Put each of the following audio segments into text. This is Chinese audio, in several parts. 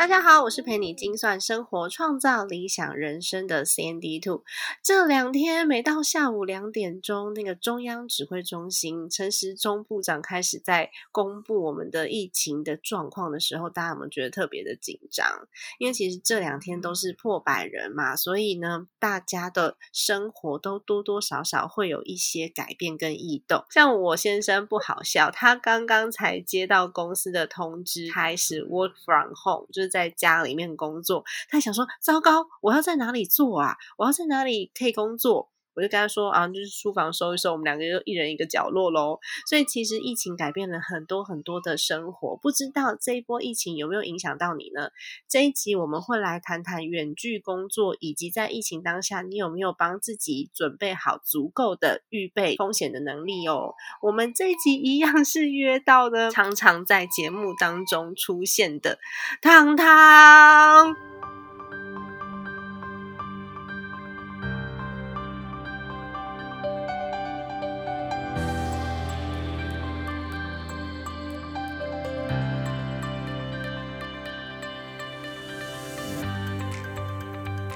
大家好，我是陪你精算生活、创造理想人生的 CND Two。这两天每到下午两点钟，那个中央指挥中心陈时中部长开始在公布我们的疫情的状况的时候，大家有没有觉得特别的紧张？因为其实这两天都是破百人嘛，所以呢，大家的生活都多多少少会有一些改变跟异动。像我先生不好笑，他刚刚才接到公司的通知，开始 work from home，就是。在家里面工作，他想说：糟糕，我要在哪里做啊？我要在哪里可以工作？我就跟他说：啊，就是书房收一收，我们两个就一人一个角落喽。所以其实疫情改变了很多很多的生活，不知道这一波疫情有没有影响到你呢？这一集我们会来谈谈远距工作，以及在疫情当下，你有没有帮自己准备好足够的预备风险的能力哦？我们这一集一样是约到的，常常在节目当中出现的汤汤。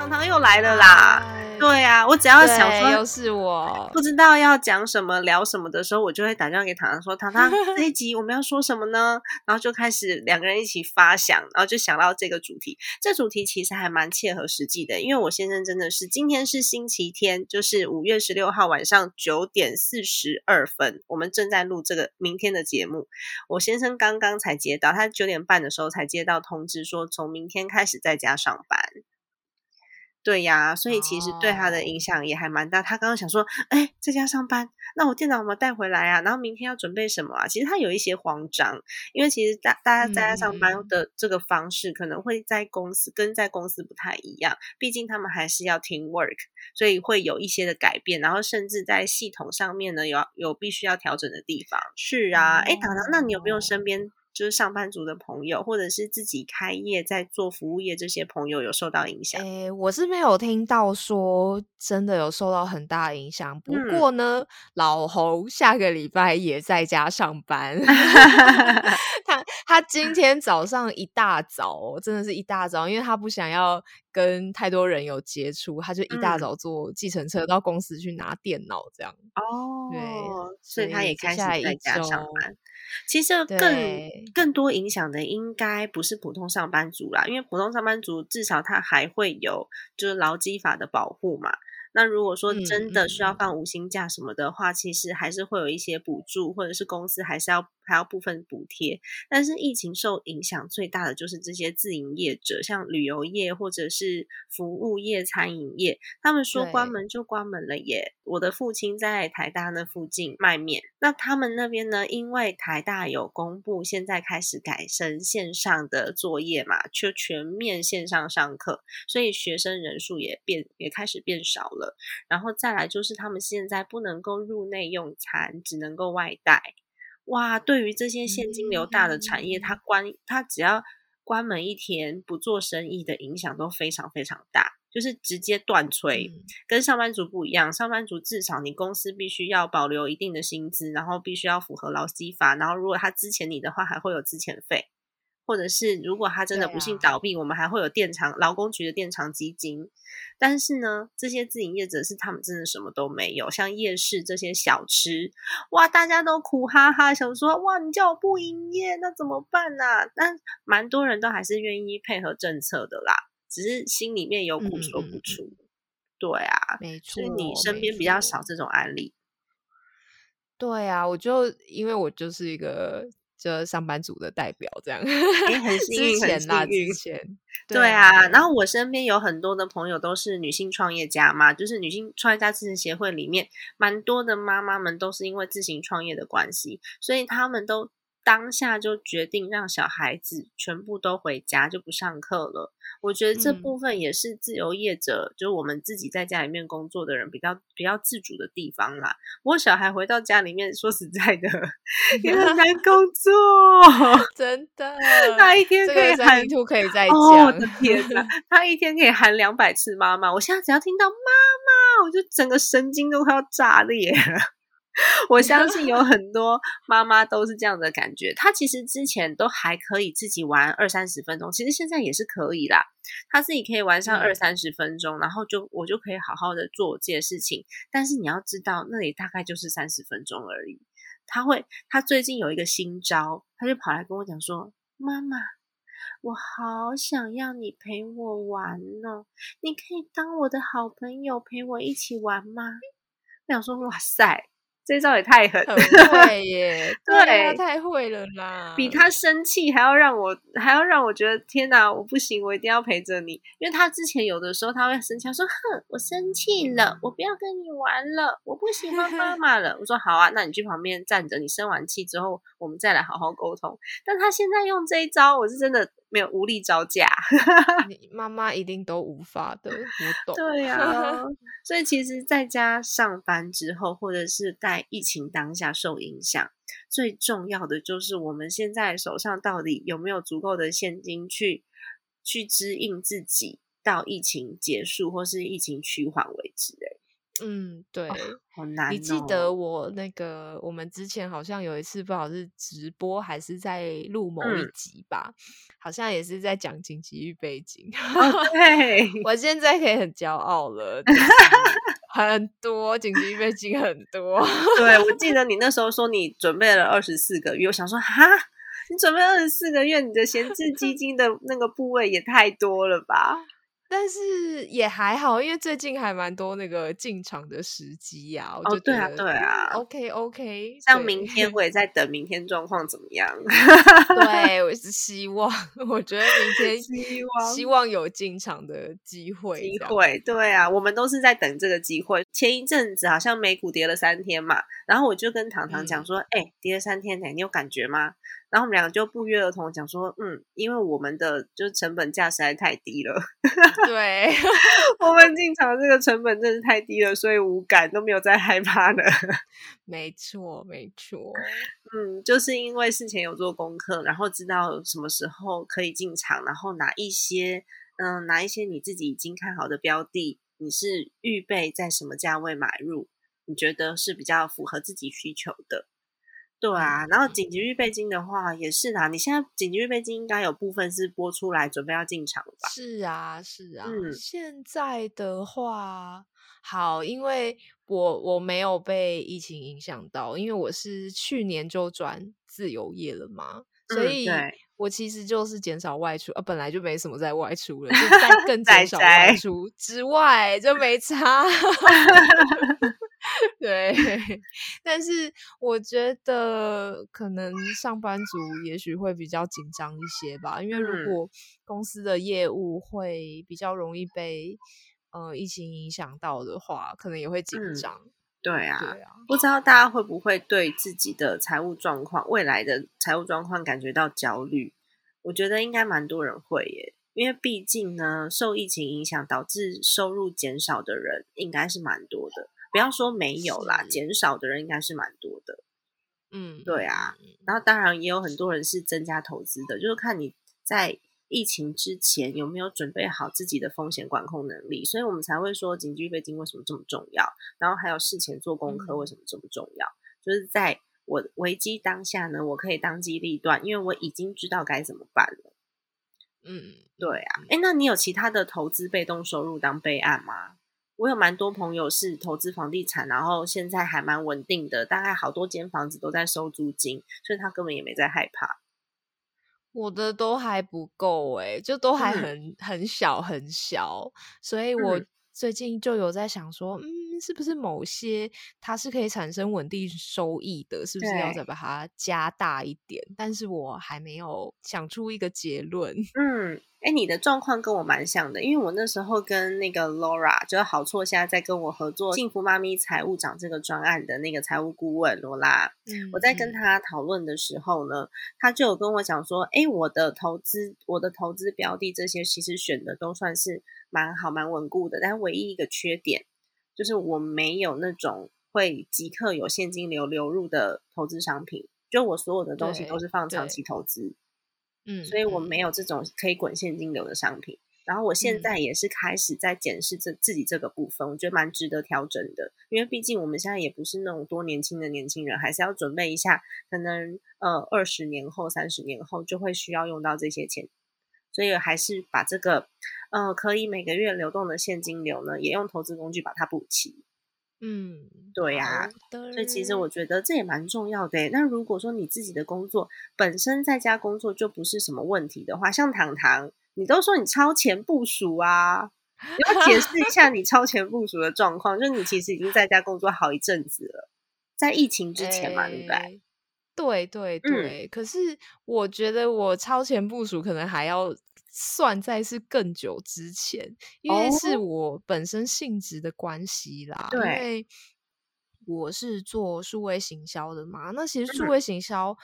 糖糖又来了啦！对呀，我只要想说又是我不知道要讲什么聊什么的时候，我就会打电话给糖糖说：“糖糖，这一集我们要说什么呢？”然后就开始两个人一起发想，然后就想到这个主题。这主题其实还蛮切合实际的，因为我先生真的是今天是星期天，就是五月十六号晚上九点四十二分，我们正在录这个明天的节目。我先生刚刚才接到，他九点半的时候才接到通知，说从明天开始在家上班。对呀，所以其实对他的影响也还蛮大。他刚刚想说，哎，在家上班，那我电脑有没有带回来啊？然后明天要准备什么啊？其实他有一些慌张，因为其实大大家在家上班的这个方式，可能会在公司跟在公司不太一样。毕竟他们还是要 team work，所以会有一些的改变。然后甚至在系统上面呢，有有必须要调整的地方。是啊，哎，糖糖，那你有没有身边？就是上班族的朋友，或者是自己开业在做服务业这些朋友有受到影响？诶，我是没有听到说真的有受到很大影响。不过呢，老侯下个礼拜也在家上班。他 他今天早上一大早，真的是一大早，因为他不想要跟太多人有接触，他就一大早坐计程车到公司去拿电脑，这样。哦，对，所以他也开始在家上班。其实更更多影响的应该不是普通上班族啦，因为普通上班族至少他还会有就是劳基法的保护嘛。那如果说真的需要放五薪假什么的话，其实还是会有一些补助，或者是公司还是要。还要部分补贴，但是疫情受影响最大的就是这些自营业者，像旅游业或者是服务业、餐饮业，他们说关门就关门了耶。我的父亲在台大那附近卖面，那他们那边呢，因为台大有公布，现在开始改成线上的作业嘛，就全面线上上课，所以学生人数也变也开始变少了。然后再来就是他们现在不能够入内用餐，只能够外带。哇，对于这些现金流大的产业，它关它只要关门一天不做生意的影响都非常非常大，就是直接断炊。跟上班族不一样，上班族至少你公司必须要保留一定的薪资，然后必须要符合劳基法，然后如果他之前你的话，还会有之前费。或者是如果他真的不幸倒闭，我们还会有电厂劳工局的电厂基金。但是呢，这些自营业者是他们真的什么都没有，像夜市这些小吃，哇，大家都苦哈哈，想说哇，你叫我不营业，那怎么办呢？但蛮多人都还是愿意配合政策的啦，只是心里面有苦说不出。对啊，没错，所以你身边比较少这种案例。对啊，我就因为我就是一个。就上班族的代表这样，也很幸运，很幸运。对啊，然后我身边有很多的朋友都是女性创业家嘛，就是女性创业家支持协会里面蛮多的妈妈们都是因为自行创业的关系，所以他们都当下就决定让小孩子全部都回家，就不上课了。我觉得这部分也是自由业者，就是我们自己在家里面工作的人比较比较自主的地方啦。我小孩回到家里面，说实在的，也很难工作，真的。他一天可以喊图可以在讲，我的天哪，他一天可以喊两百次妈妈。我现在只要听到妈妈，我就整个神经都快要炸裂了。我相信有很多妈妈都是这样的感觉。她其实之前都还可以自己玩二三十分钟，其实现在也是可以啦。她自己可以玩上二三十分钟，然后就我就可以好好的做这件事情。但是你要知道，那里大概就是三十分钟而已。他会，他最近有一个新招，他就跑来跟我讲说：“妈妈，我好想要你陪我玩哦，你可以当我的好朋友陪我一起玩吗？”我想说：“哇塞！”这招也太狠，很 会耶！对，太会了啦！比他生气还要让我，还要让我觉得天哪，我不行，我一定要陪着你。因为他之前有的时候他会生气，他说：“哼，我生气了，我不要跟你玩了，我不喜欢妈 妈了。”我说：“好啊，那你去旁边站着，你生完气之后，我们再来好好沟通。”但他现在用这一招，我是真的。没有无力招架，你妈妈一定都无法的，我懂。对呀，所以其实在家上班之后，或者是在疫情当下受影响，最重要的就是我们现在手上到底有没有足够的现金去去支应自己到疫情结束或是疫情趋缓为止。哎。嗯，对，好难。你记得我那个，我们之前好像有一次，不好是直播还是在录某一集吧，好像也是在讲紧急预备金。对，我现在可以很骄傲了，很多紧急预备金很多。对，我记 得你那时候说你准备了二十四个月，我想说哈，你准备二十四个月，你的闲置基金的那个部位也太多了吧？但是也还好，因为最近还蛮多那个进场的时机呀。哦，对啊，对啊。OK OK，像明天我也在等明天状况怎么样。对，我是希望，我觉得明天希望希望有进场的机会。机会，对啊，我们都是在等这个机会。前一阵子好像美股跌了三天嘛，然后我就跟糖糖讲说：“哎，跌了三天呢，你有感觉吗？”然后我们两个就不约而同讲说，嗯，因为我们的就是成本价实在太低了，对，我们进场这个成本真是太低了，所以无感都没有再害怕了。没错，没错，嗯，就是因为事前有做功课，然后知道什么时候可以进场，然后拿一些，嗯，拿一些你自己已经看好的标的，你是预备在什么价位买入，你觉得是比较符合自己需求的。对啊，然后紧急预备金的话也是啊，你现在紧急预备金应该有部分是拨出来准备要进场吧？是啊，是啊。嗯，现在的话，好，因为我我没有被疫情影响到，因为我是去年就转自由业了嘛，所以我其实就是减少外出，呃，本来就没什么在外出了，就再更 减少外出之外就没差。对，但是我觉得可能上班族也许会比较紧张一些吧，因为如果公司的业务会比较容易被呃疫情影响到的话，可能也会紧张。对啊，对啊，不知道大家会不会对自己的财务状况、未来的财务状况感觉到焦虑？我觉得应该蛮多人会耶，因为毕竟呢，受疫情影响导致收入减少的人应该是蛮多的。不要说没有啦，减少的人应该是蛮多的。嗯，对啊。然后当然也有很多人是增加投资的，就是看你在疫情之前有没有准备好自己的风险管控能力，所以我们才会说紧急预备金为什么这么重要。然后还有事前做功课为什么这么重要？就是在我危机当下呢，我可以当机立断，因为我已经知道该怎么办了。嗯，对啊。哎，那你有其他的投资被动收入当备案吗？我有蛮多朋友是投资房地产，然后现在还蛮稳定的，大概好多间房子都在收租金，所以他根本也没在害怕。我的都还不够哎，就都还很很小很小，所以我最近就有在想说，嗯，是不是某些它是可以产生稳定收益的，是不是要再把它加大一点？但是我还没有想出一个结论。嗯。哎，你的状况跟我蛮像的，因为我那时候跟那个 Laura，就是好错现在在跟我合作幸福妈咪财务长这个专案的那个财务顾问罗拉，嗯，我在跟他讨论的时候呢，他就有跟我讲说，哎，我的投资，我的投资标的这些其实选的都算是蛮好、蛮稳固的，但唯一一个缺点就是我没有那种会即刻有现金流流入的投资商品，就我所有的东西都是放长期投资。嗯，所以我没有这种可以滚现金流的商品。然后我现在也是开始在检视这自己这个部分，我觉得蛮值得调整的。因为毕竟我们现在也不是那种多年轻的年轻人，还是要准备一下，可能呃二十年后、三十年后就会需要用到这些钱，所以还是把这个呃可以每个月流动的现金流呢，也用投资工具把它补齐。嗯，对呀，所以其实我觉得这也蛮重要的。那如果说你自己的工作本身在家工作就不是什么问题的话，像糖糖，你都说你超前部署啊，你要解释一下你 超前部署的状况，就是你其实已经在家工作好一阵子了，在疫情之前嘛，对不对？对对对。可是我觉得我超前部署可能还要。算在是更久之前，因为是我本身性质的关系啦。因为我是做数位行销的嘛，那其实数位行销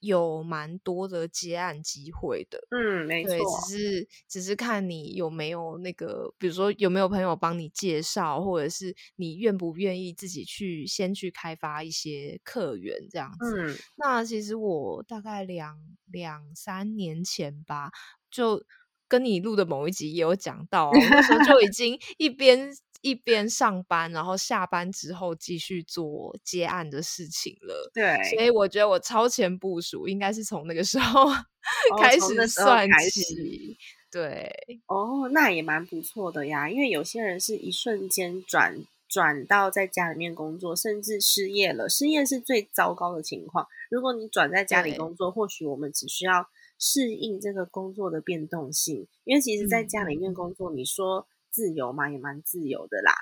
有蛮多的接案机会的。嗯，没错，只是只是看你有没有那个，比如说有没有朋友帮你介绍，或者是你愿不愿意自己去先去开发一些客源这样子。嗯，那其实我大概两两三年前吧。就跟你录的某一集也有讲到，那时候就已经一边一边上班，然后下班之后继续做接案的事情了。对，所以我觉得我超前部署应该是从那个时候 开始算起。对，哦，那也蛮不错的呀。因为有些人是一瞬间转转到在家里面工作，甚至失业了。失业是最糟糕的情况。如果你转在家里工作，或许我们只需要。适应这个工作的变动性，因为其实在家里面工作，你说自由嘛，也蛮自由的啦。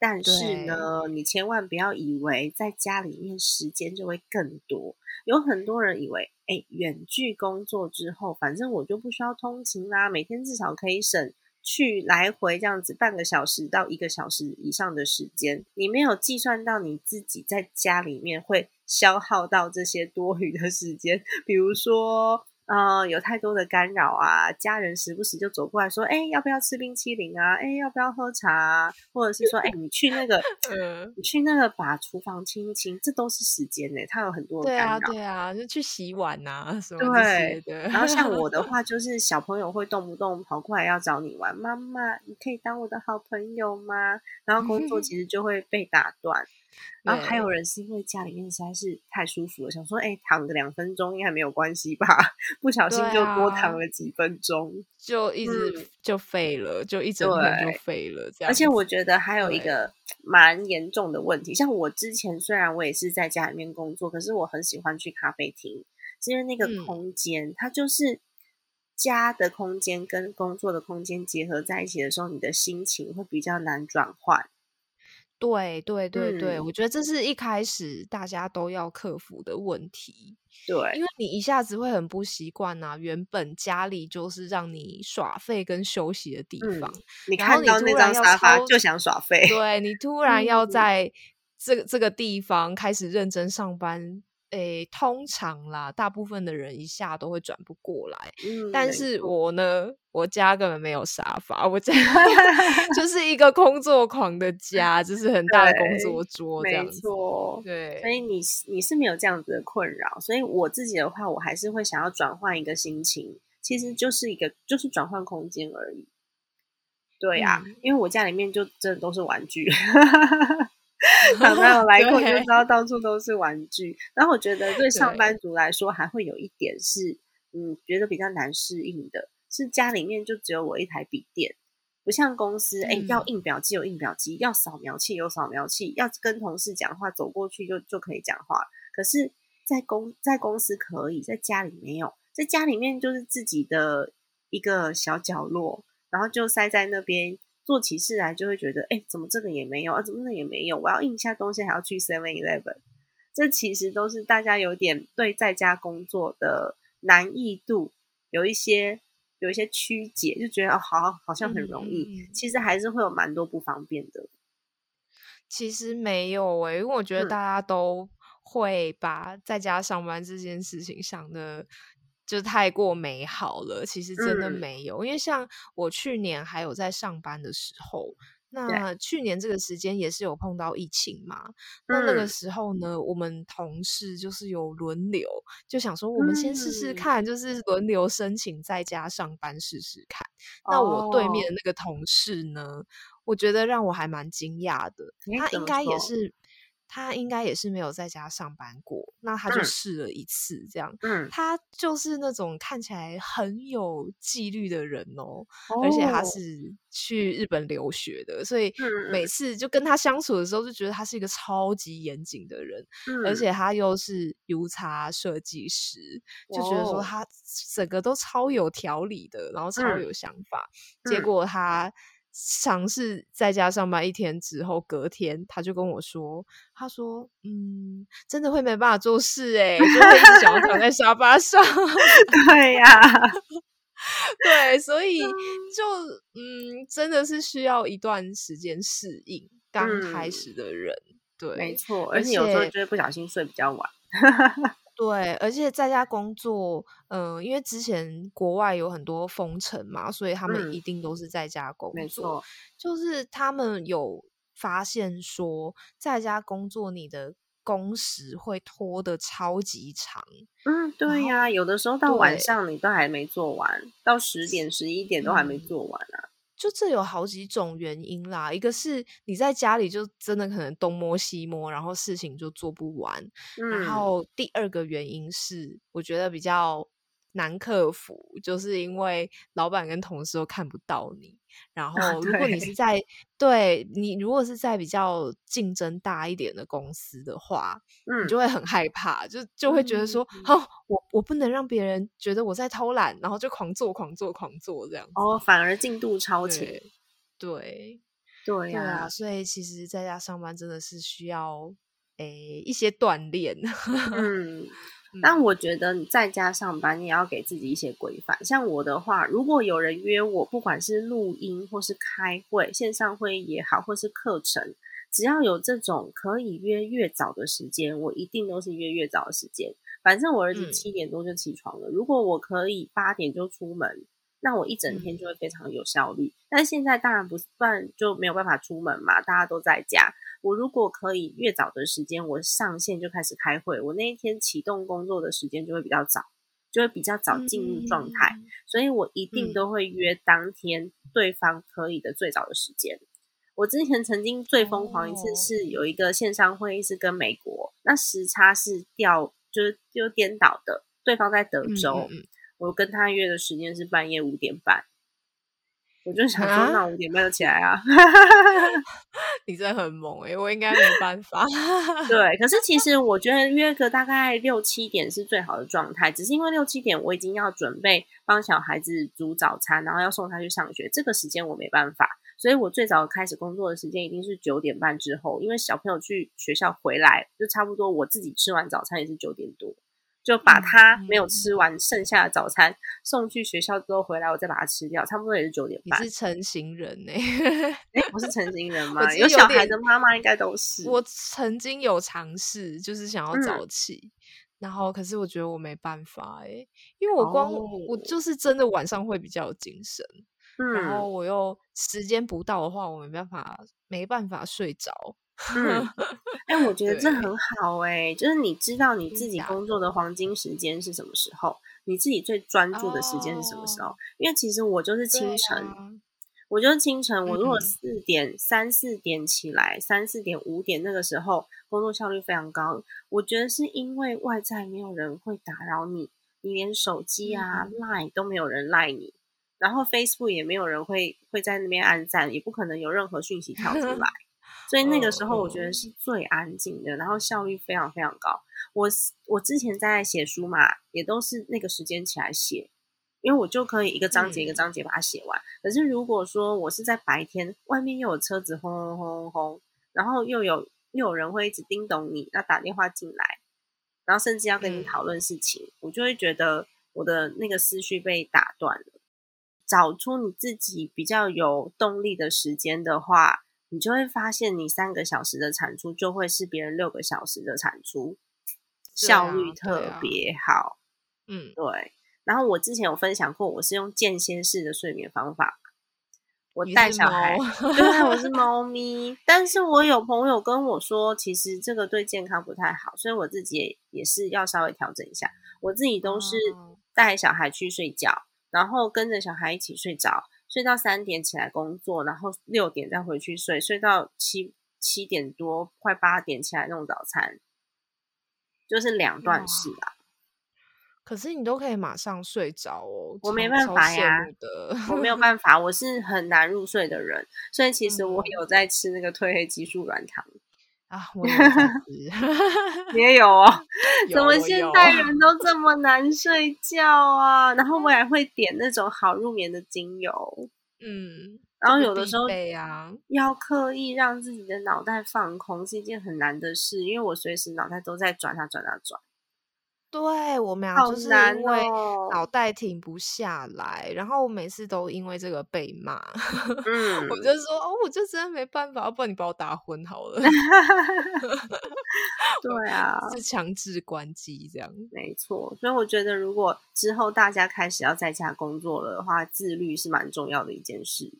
但是呢，你千万不要以为在家里面时间就会更多。有很多人以为，哎，远距工作之后，反正我就不需要通勤啦，每天至少可以省去来回这样子半个小时到一个小时以上的时间。你没有计算到你自己在家里面会消耗到这些多余的时间，比如说。呃，有太多的干扰啊！家人时不时就走过来说：“哎，要不要吃冰淇淋啊？哎，要不要喝茶？或者是说，哎，你去那个，你去那个把厨房清一清，这都是时间呢。他有很多干扰，对啊，就去洗碗啊什么对的。然后像我的 话，就是小朋友会动不动跑过来要找你玩，妈妈，你可以当我的好朋友吗？然后工作其实就会被打断。然后还有人是因为家里面实在是太舒服了，想说，哎，躺个两分钟应该没有关系吧？不小心就多躺了几分钟，就一直就废了，就一整天就废了。这样。而且我觉得还有一个蛮严重的问题，像我之前虽然我也是在家里面工作，可是我很喜欢去咖啡厅，是因为那个空间，它就是家的空间跟工作的空间结合在一起的时候，你的心情会比较难转换。对对对对，我觉得这是一开始大家都要克服的问题。对，因为你一下子会很不习惯呐，原本家里就是让你耍废跟休息的地方，你看到那张沙发就想耍废，对你突然要在这个这个地方开始认真上班。诶，通常啦，大部分的人一下都会转不过来。嗯，但是我呢，我家根本没有沙发，我家 就是一个工作狂的家，就是很大的工作桌，没错。对，所以你你是没有这样子的困扰。所以我自己的话，我还是会想要转换一个心情，其实就是一个就是转换空间而已。对呀，因为我家里面就真的都是玩具。小朋友来过就知道到处都是玩具，然后我觉得对上班族来说还会有一点是，嗯，觉得比较难适应的，是家里面就只有我一台笔电，不像公司，哎，要印表机有印表机，要扫描器有扫描器，要跟同事讲话走过去就就可以讲话。可是，在公在公司可以，在家里没有，在家里面就是自己的一个小角落，然后就塞在那边。做起事来就会觉得，哎，怎么这个也没有啊？怎么那也没有？我要印一下东西，还要去 Seven Eleven。这其实都是大家有点对在家工作的难易度有一些有一些曲解，就觉得哦，好好像很容易，其实还是会有蛮多不方便的。其实没有诶，因为我觉得大家都会把在家上班这件事情想的就太过美好了。其实真的没有，因为像我去年还有在上班的时候。那去年这个时间也是有碰到疫情嘛？那那个时候呢，我们同事就是有轮流，就想说我们先试试看，就是轮流申请在家上班试试看。那我对面的那个同事呢，我觉得让我还蛮惊讶的，他应该也是。他应该也是没有在家上班过，那他就试了一次这样。嗯，他就是那种看起来很有纪律的人哦，而且他是去日本留学的，所以每次就跟他相处的时候，就觉得他是一个超级严谨的人。嗯，而且他又是 U 叉设计师，就觉得说他整个都超有条理的，然后超有想法。结果他。尝试在家上班一天之后，隔天他就跟我说：“他说，嗯，真的会没办法做事，哎，就会一直想要躺在沙发上。”对呀，对，所以就嗯，真的是需要一段时间适应刚开始的人。对，没错，而且有时候就会不小心睡比较晚。对，而且在家工作，嗯，因为之前国外有很多封城嘛，所以他们一定都是在家工作。没错，就是他们有发现说，在家工作你的工时会拖得超级长。嗯，对呀，有的时候到晚上你都还没做完，到十点、十一点都还没做完啊。就这有好几种原因啦，一个是你在家里就真的可能东摸西摸，然后事情就做不完。然后第二个原因是，我觉得比较。难克服，就是因为老板跟同事都看不到你。然后，如果你是在对你，如果是在比较竞争大一点的公司的话，嗯，你就会很害怕，就就会觉得说，哦，我我不能让别人觉得我在偷懒，然后就狂做、狂做、狂做这样。哦，反而进度超前。对对呀，所以其实在家上班真的是需要诶一些锻炼。嗯。但我觉得你在家上班，你也要给自己一些规范。像我的话，如果有人约我，不管是录音或是开会、线上会议也好，或是课程，只要有这种可以约越早的时间，我一定都是约越早的时间。反正我儿子七点多就起床了，如果我可以八点就出门，那我一整天就会非常有效率。但是现在当然不算就没有办法出门嘛，大家都在家。我如果可以越早的时间，我上线就开始开会，我那一天启动工作的时间就会比较早，就会比较早进入状态，所以我一定都会约当天对方可以的最早的时间。我之前曾经最疯狂一次是有一个线上会议是跟美国，那时差是掉就是就颠倒的，对方在德州，我跟他约的时间是半夜五点半。我就想说，那五点半就起来啊！你真的很猛哎，我应该没办法。对，可是其实我觉得约个大概六七点是最好的状态，只是因为六七点我已经要准备帮小孩子煮早餐，然后要送他去上学，这个时间我没办法，所以我最早开始工作的时间一定是九点半之后，因为小朋友去学校回来就差不多，我自己吃完早餐也是九点多。就把他没有吃完剩下的早餐送去学校之后回来，我再把它吃掉，差不多也是九点半。你是成型人呢？哎，不是成型人吗？有小孩的妈妈应该都是。我曾经有尝试，就是想要早起，然后可是我觉得我没办法哎，因为我光我就是真的晚上会比较有精神，然后我又时间不到的话，我没办法没办法睡着。嗯，哎，我觉得这很好哎，就是你知道你自己工作的黄金时间是什么时候，你自己最专注的时间是什么时候？因为其实我就是清晨，我就是清晨，我如果四点三四点起来，三四点五点那个时候工作效率非常高。我觉得是因为外在没有人会打扰你，你连手机啊、Line 都没有人赖你，然后 Facebook 也没有人会会在那边按赞，也不可能有任何讯息跳出来。所以那个时候我觉得是最安静的，然后效率非常非常高。我我之前在写书嘛，也都是那个时间起来写，因为我就可以一个章节一个章节把它写完。可是如果说我是在白天，外面又有车子轰轰轰轰，然后又有又有人会一直叮咚你，那打电话进来，然后甚至要跟你讨论事情，我就会觉得我的那个思绪被打断了。找出你自己比较有动力的时间的话，你就会发现你三个小时的产出就会是别人六个小时的产出，效率特别好。嗯，对。然后我之前有分享过，我是用间歇式的睡眠方法。我带小孩，对，我是猫咪。但是我有朋友跟我说，其实这个对健康不太好，所以我自己也也是要稍微调整一下。我自己都是带小孩去睡觉，然后跟着小孩一起睡着，睡到三点起来工作，然后六点再回去睡，睡到七七点多快八点起来弄早餐，就是两段式啊。可是你都可以马上睡着哦，我没办法呀，我没有 办法，我是很难入睡的人，所以其实我有在吃那个褪黑激素软糖啊，我也在 吃，你也有哦？怎么现代人都这么难睡觉啊？然后我也会点那种好入眠的精油，嗯，然后有的时候啊，要刻意让自己的脑袋放空是一件很难的事，因为我随时脑袋都在转啊转啊转。对我们俩就是因为脑袋停不下来，然后我每次都因为这个被骂。嗯，我就说哦，我就真的没办法，要不然你把我打昏好了。对 啊，是强制关机这样。没错，所以我觉得如果之后大家开始要在家工作了的话，自律是蛮重要的一件事。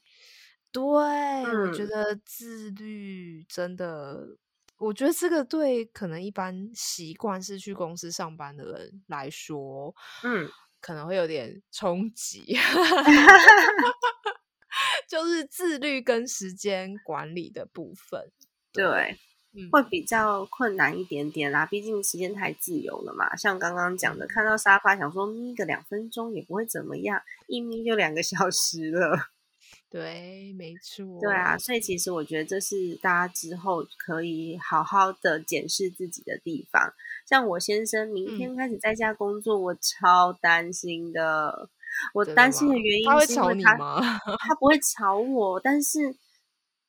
对，我觉得自律真的。我觉得这个对可能一般习惯是去公司上班的人来说，嗯，可能会有点冲击，就是自律跟时间管理的部分，对，会比较困难一点点啦。毕竟时间太自由了嘛。像刚刚讲的，看到沙发想说眯个两分钟也不会怎么样，一眯就两个小时了。对，没错。对啊，所以其实我觉得这是大家之后可以好好的检视自己的地方。像我先生明天开始在家工作，我超担心的。我担心的原因他会吵你吗？他不会吵我，但是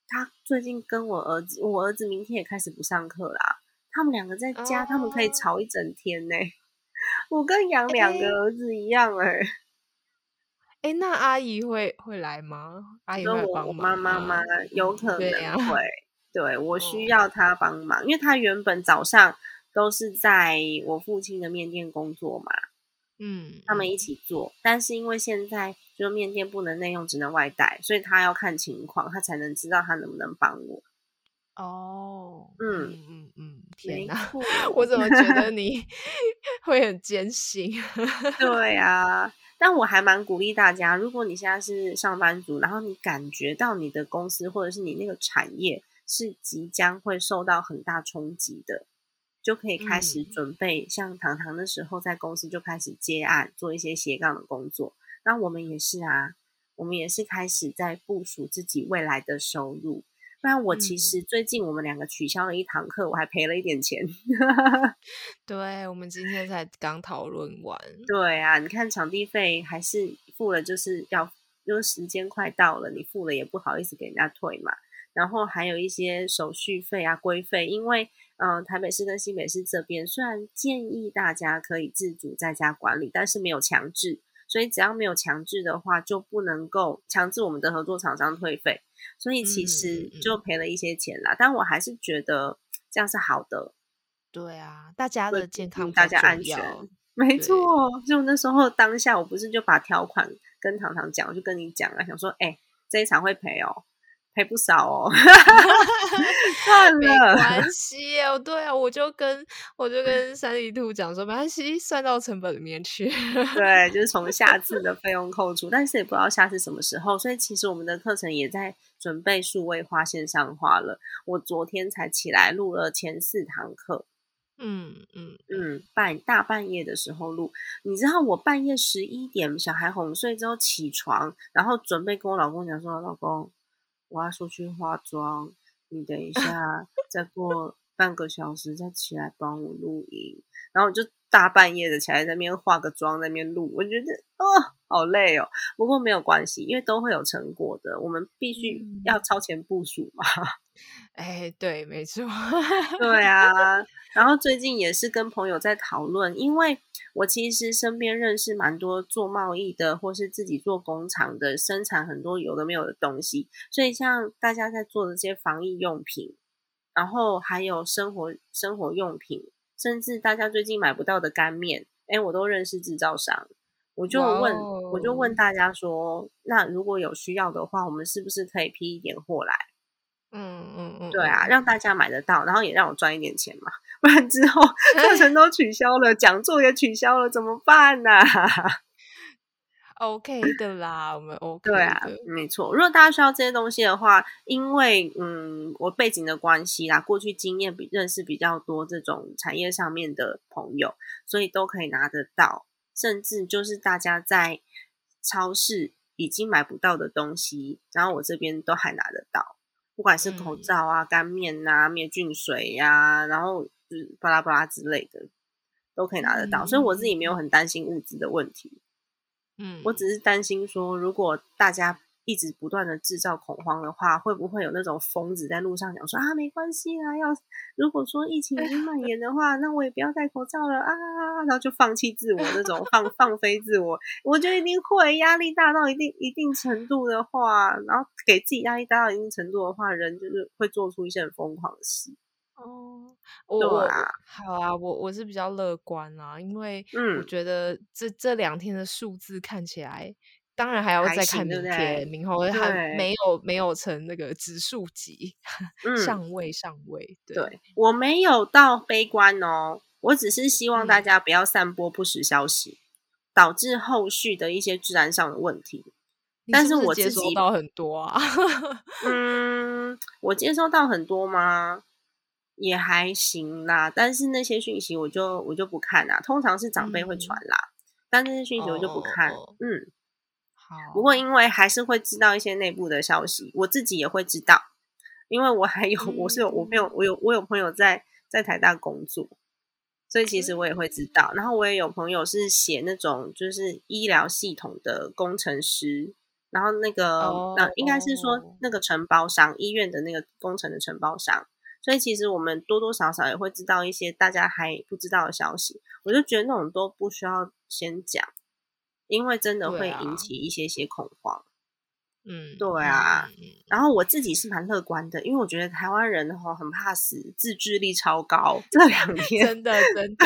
他最近跟我儿子，我儿子明天也开始不上课啦。他们两个在家，他们可以吵一整天呢。我跟养两个儿子一样哎。哎，那阿姨会会来吗？阿姨会帮忙妈妈吗？有可能会。对我需要她帮忙，因为她原本早上都是在我父亲的面店工作嘛。嗯，他们一起做，但是因为现在就面店不能内用，只能外带，所以他要看情况，他才能知道他能不能帮我。哦，嗯嗯嗯，天哪，我怎么觉得你 会很艰辛？对啊。但我还蛮鼓励大家，如果你现在是上班族，然后你感觉到你的公司或者是你那个产业是即将会受到很大冲击的，就可以开始准备，像糖糖的时候在公司就开始接案，做一些斜杠的工作。那我们也是啊，我们也是开始在部署自己未来的收入。不然我其实最近我们两个取消了一堂课，我还赔了一点钱。对，我们今天才刚讨论完。对啊，你看场地费还是付了，就是要因为时间快到了，你付了也不好意思给人家退嘛。然后还有一些手续费啊、规费，因为嗯，台北市跟新北市这边虽然建议大家可以自主在家管理，但是没有强制，所以只要没有强制的话，就不能够强制我们的合作厂商退费。所以其实就赔了一些钱啦，但我还是觉得这样是好的。对啊，大家的健康、大家安全，没错。就那时候当下，我不是就把条款跟糖糖讲，我就跟你讲了，想说，哎，这一场会赔哦。赔不少哦，算了，没关系哦。对啊，我就跟我就跟三里兔讲说，没关系，算到成本里面去。对，就是从 下次的费用扣除，但是也不知道下次什么时候。所以其实我们的课程也在准备数位化、线上化了。我昨天才起来录了前四堂课，嗯嗯嗯，半大半夜的时候录。你知道我半夜十一点小孩哄睡之后起床，然后准备跟我老公讲说，老公。我要出去化妆，你等一下，再过半个小时再起来帮我录音。然后我就大半夜的起来在那边化个妆，在那边录，我觉得哦，好累哦。不过没有关系，因为都会有成果的。我们必须要超前部署嘛。哎，对，没错。对啊。然后最近也是跟朋友在讨论，因为我其实身边认识蛮多做贸易的，或是自己做工厂的，生产很多有的没有的东西。所以像大家在做的这些防疫用品，然后还有生活生活用品。甚至大家最近买不到的干面，哎，我都认识制造商，我就问，我就问大家说，那如果有需要的话，我们是不是可以批一点货来？嗯嗯嗯，对啊，让大家买得到，然后也让我赚一点钱嘛，不然之后 课程都取消了，讲座也取消了，怎么办呢？OK 的啦，我们 OK。对啊，没错。如果大家需要这些东西的话，因为嗯，我背景的关系啦，过去经验比认识比较多这种产业上面的朋友，所以都可以拿得到。甚至就是大家在超市已经买不到的东西，然后我这边都还拿得到，不管是口罩啊、干面啊、灭菌水呀，然后就是巴拉巴拉之类的，都可以拿得到。所以我自己没有很担心物资的问题。嗯，我只是担心说，如果大家一直不断的制造恐慌的话，会不会有那种疯子在路上讲说啊，没关系啦，要如果说疫情已经蔓延的话，那我也不要戴口罩了啊，然后就放弃自我那种放放飞自我，我觉得一定会压力大到一定一定程度的话，然后给自己压力大到一定程度的话，人就是会做出一些很疯狂的事。哦，我好啊，我我是比较乐观啊，因为我觉得这这两天的数字看起来，当然还要再看明天，明后还没有没有成那个指数级，上位上位。对，我没有到悲观哦，我只是希望大家不要散播不实消息，导致后续的一些治安上的问题。但是我接收到很多啊，嗯，我接收到很多吗？也还行啦，但是那些讯息我就我就不看啦。通常是长辈会传啦，但那些讯息我就不看。嗯，好。不过因为还是会知道一些内部的消息，我自己也会知道，因为我还有我是有我没有我有我有朋友在在台大工作，所以其实我也会知道。然后我也有朋友是写那种就是医疗系统的工程师，然后那个呃应该是说那个承包商医院的那个工程的承包商。所以其实我们多多少少也会知道一些大家还不知道的消息，我就觉得那种都不需要先讲，因为真的会引起一些些恐慌。嗯，对啊。然后我自己是蛮乐观的，因为我觉得台湾人哈很怕死，自制力超高。这两 天真的真的，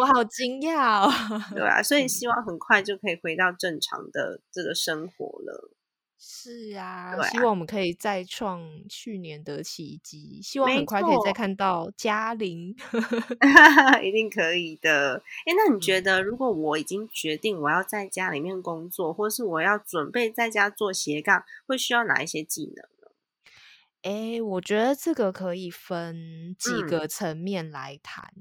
我好惊讶哦。对啊，所以 希望很快就可以回到正常的这个生活了。是啊，希望我们可以再创去年的奇迹。希望很快可以再看到嘉玲，一定可以的。哎，那你觉得，如果我已经决定我要在家里面工作，或是我要准备在家做斜杠，会需要哪一些技能呢？哎，我觉得这个可以分几个层面来谈。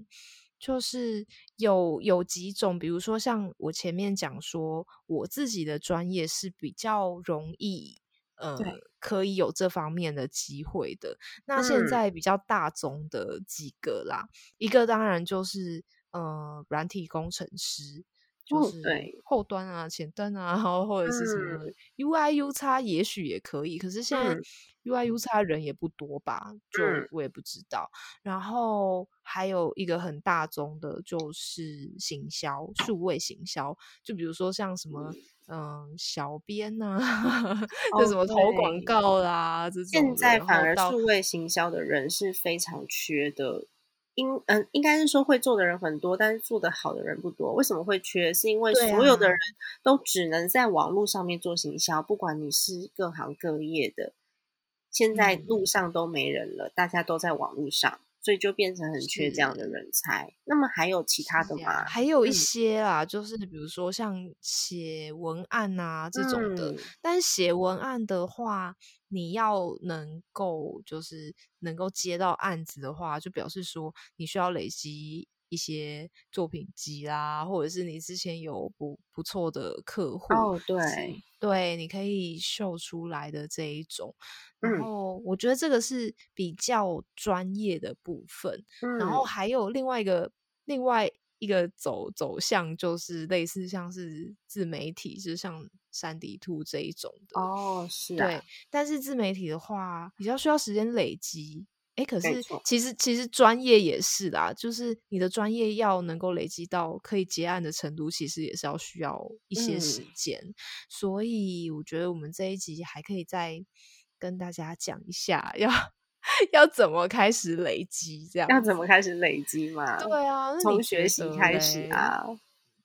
就是有有几种，比如说像我前面讲说，我自己的专业是比较容易，呃，可以有这方面的机会的。那现在比较大宗的几个啦，一个当然就是呃，软体工程师，就是后端啊、前端啊，然后或者是什么 UI、U 叉，也许也可以。可是现在。U I U 差人也不多吧，就我也不知道。然后还有一个很大宗的，就是行销，数位行销。就比如说像什么，嗯，小编呐，就什么投广告啦这种。现在反而数位行销的人是非常缺的，应嗯，应该是说会做的人很多，但是做的好的人不多。为什么会缺？是因为所有的人都只能在网络上面做行销，不管你是各行各业的。现在路上都没人了，大家都在网络上，所以就变成很缺这样的人才。那么还有其他的吗？还有一些啦，就是比如说像写文案啊这种的。但写文案的话，你要能够就是能够接到案子的话，就表示说你需要累积。一些作品集啦，或者是你之前有不不错的客户哦，对对，你可以秀出来的这一种。然后我觉得这个是比较专业的部分。然后还有另外一个另外一个走走向，就是类似像是自媒体，就像山迪兔这一种的哦，是对。但是自媒体的话，比较需要时间累积。哎，可是其实其实专业也是啦，就是你的专业要能够累积到可以结案的程度，其实也是要需要一些时嗯间。所以我觉得我们这一集还可以再跟大家讲一下，要要怎么开始累积，这样要怎么开始累积嘛？对啊，那从学习开始嘞啊。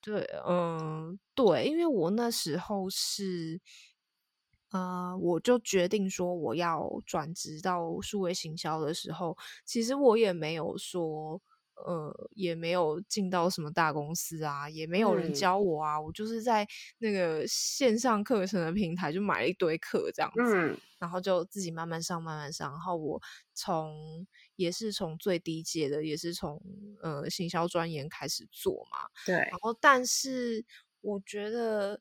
对，嗯，对，因为我那时候是，呃，我就决定说我要转职到数位行销的时候，其实我也没有说，呃，也没有进到什么大公司啊，也没有人嗯教我啊，我就是在那个线上课程的平台就买了一堆课这样子，嗯然后就自己慢慢上，慢慢上。然后我从也是从最低阶的，也是从呃行销专研开始做嘛。对然后，但是我觉得，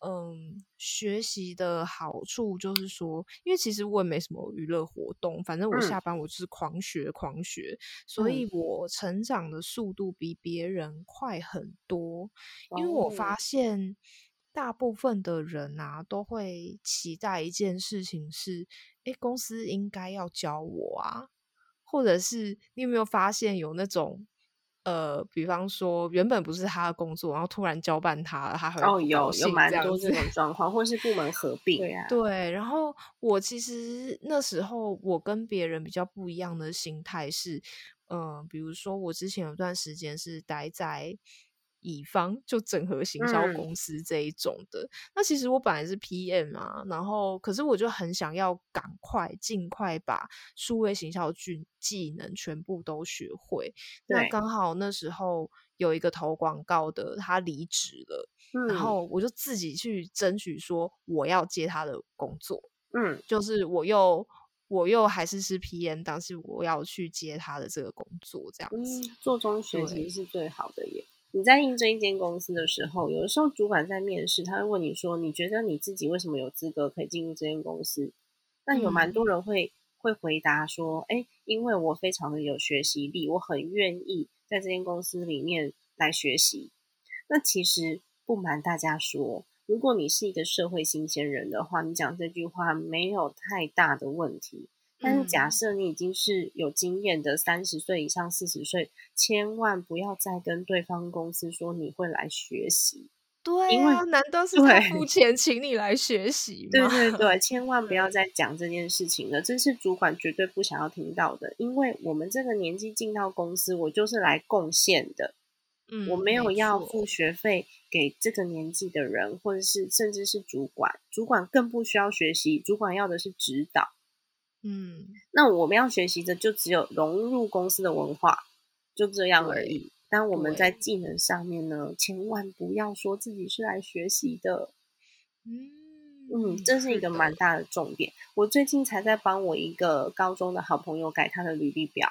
嗯，学习的好处就是说，因为其实我也没什么娱乐活动，反正我嗯。下班我就是狂学狂学，所以我成长的速度比别人快很多。因为我哦发现大部分的人啊，都会期待一件事情是，诶，公司应该要教我啊，或者是你有没有发现有那种，呃，比方说原本不是他的工作，然后突然交办他了，他会哦，不有有蛮多这种状况，或是部门合并。对啊，对，然后我其实那时候我跟别人比较不一样的心态是，嗯、比如说我之前有段时间是待在乙方，就整合行销嗯公司这一种的。那其实我本来是 PM 啊，然后可是我就很想要赶快尽快把数位行销技技能全部都学会。那刚好那时候有一个投广告的，他离职了。嗯然后我就自己去争取说我要接他的工作，嗯就是我又我又还是是 PM，但是我要去接他的这个工作，这样子。嗯，做中学其实是最好的耶。你在应征一间公司的时候，有的时候主管在面试，他会问你说：“你觉得你自己为什么有资格可以进入这间公司？”那有蛮嗯多人会会回答说：“哎，因为我非常的有学习力，我很愿意在这间公司里面来学习。”那其实不瞒大家说，如果你是一个社会新鲜人的话，你讲这句话没有太大的问题。但是假嗯设你已经是有经验的三十岁以上、四十岁，千万不要再跟对方公司说你会来学习。对因为难道是他付钱请你来学习 对吗？对对，千万不要 再讲这件事情了，这是主管绝对不想要听到的。因为我们这个年纪进到公司，我就是来贡献的，嗯，我没有要付学费给这个年纪的人，或者是甚至是主管，主管更不需要学习，主管要的是指导。嗯，那我们要学习的就只有融入公司的文化，就这样而已。但我们在技能上面呢，千万不要说自己是来学习的。嗯嗯，这是一个蛮大的重点。我最近才在帮我一个高中的好朋友改他的履历表，